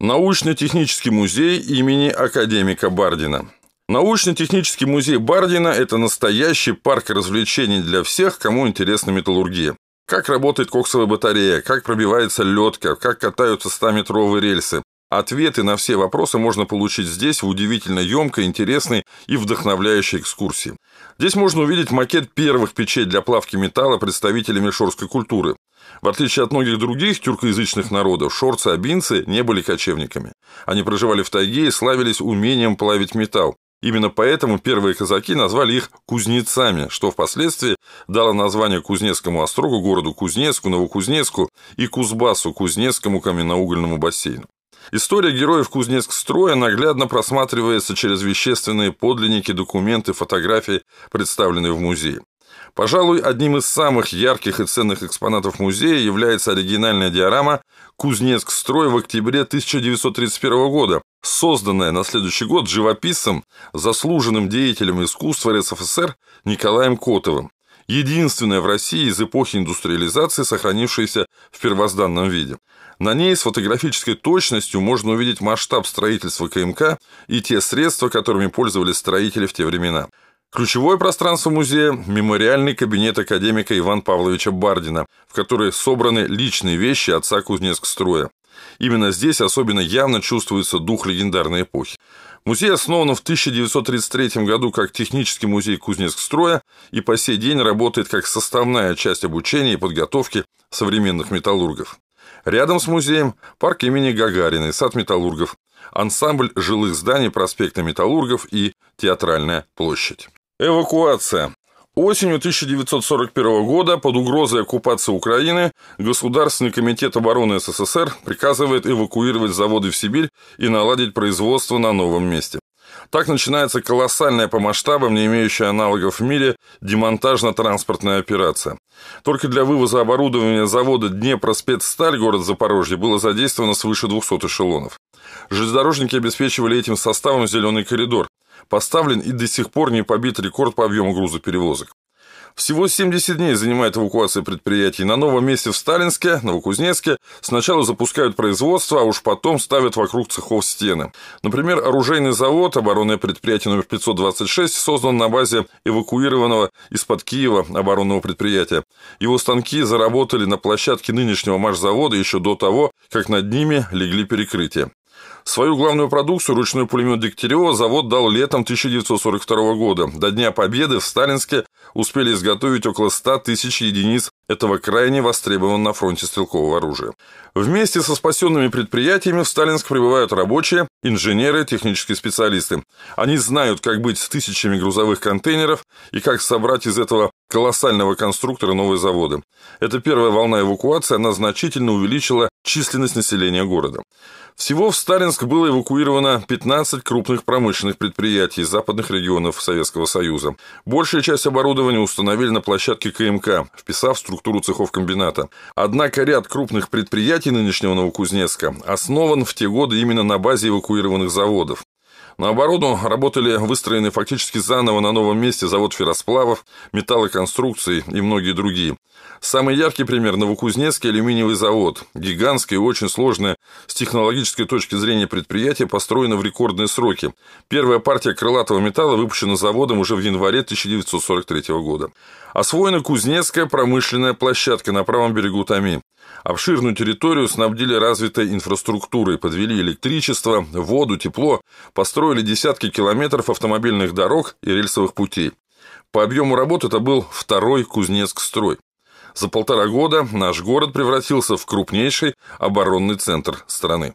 Научно-технический музей имени академика Бардина. Научно-технический музей Бардина – это настоящий парк развлечений для всех, кому интересна металлургия. Как работает коксовая батарея, как пробивается ледка, как катаются 100-метровые рельсы. Ответы на все вопросы можно получить здесь в удивительно емкой, интересной и вдохновляющей экскурсии. Здесь можно увидеть макет первых печей для плавки металла представителями шорской культуры. В отличие от многих других тюркоязычных народов, шорцы-абинцы не были кочевниками. Они проживали в тайге и славились умением плавить металл. Именно поэтому первые казаки назвали их кузнецами, что впоследствии дало название Кузнецкому острогу, городу Кузнецку, Новокузнецку и Кузбассу, Кузнецкому каменноугольному бассейну. История героев Кузнецк-строя наглядно просматривается через вещественные подлинники, документы, фотографии, представленные в музее. Пожалуй, одним из самых ярких и ценных экспонатов музея является оригинальная диорама «Кузнецк-строй» в октябре 1931 года, созданная на следующий год живописцем, заслуженным деятелем искусства РСФСР Николаем Котовым. Единственная в России из эпохи индустриализации, сохранившаяся в первозданном виде. На ней с фотографической точностью можно увидеть масштаб строительства КМК и те средства, которыми пользовались строители в те времена. Ключевое пространство музея – мемориальный кабинет академика Ивана Павловича Бардина, в который собраны личные вещи отца Кузнецк-строя. Именно здесь особенно явно чувствуется дух легендарной эпохи. Музей основан в 1933 году как технический музей Кузнецк-строя и по сей день работает как составная часть обучения и подготовки современных металлургов. Рядом с музеем парк имени Гагарина и сад металлургов, ансамбль жилых зданий проспекта Металлургов и Театральная площадь. Эвакуация. Осенью 1941 года под угрозой оккупации Украины Государственный комитет обороны СССР приказывает эвакуировать заводы в Сибирь и наладить производство на новом месте. Так начинается колоссальная по масштабам, не имеющая аналогов в мире, демонтажно-транспортная операция. Только для вывоза оборудования завода Днепроспецсталь, город Запорожье, было задействовано свыше 200 эшелонов. Железнодорожники обеспечивали этим составом зеленый коридор, поставлен и до сих пор не побит рекорд по объему грузоперевозок. Всего 70 дней занимает эвакуация предприятий. На новом месте в Сталинске, Новокузнецке, сначала запускают производство, а уж потом ставят вокруг цехов стены. Например, оружейный завод, оборонное предприятие номер 526, создан на базе эвакуированного из-под Киева оборонного предприятия. Его станки заработали на площадке нынешнего маршзавода еще до того, как над ними легли перекрытия. Свою главную продукцию, ручной пулемет Дегтярева, завод дал летом 1942 года. До Дня Победы в Сталинске успели изготовить около 100 тысяч единиц этого крайне востребованного на фронте стрелкового оружия. Вместе со спасенными предприятиями в Сталинск прибывают рабочие, инженеры, технические специалисты. Они знают, как быть с тысячами грузовых контейнеров и как собрать из этого колоссального конструктора новые заводы. Эта первая волна эвакуации, она значительно увеличила численность населения города. Всего в Сталинск было эвакуировано 15 крупных промышленных предприятий из западных регионов Советского Союза. Большая часть оборудования установили на площадке КМК, вписав в структуру цехов комбината. Однако ряд крупных предприятий нынешнего Новокузнецка основан в те годы именно на базе эвакуированных заводов. На оборону работали выстроенный фактически заново на новом месте завод ферросплавов, металлоконструкций и многие другие. Самый яркий пример – Новокузнецкий алюминиевый завод. Гигантское и очень сложное с технологической точки зрения предприятие построено в рекордные сроки. Первая партия крылатого металла выпущена заводом уже в январе 1943 года. Освоена Кузнецкая промышленная площадка на правом берегу Тами. Обширную территорию снабдили развитой инфраструктурой, подвели электричество, воду, тепло, построили десятки километров автомобильных дорог и рельсовых путей. По объему работ это был второй Кузнецк-строй. За полтора года наш город превратился в крупнейший оборонный центр страны.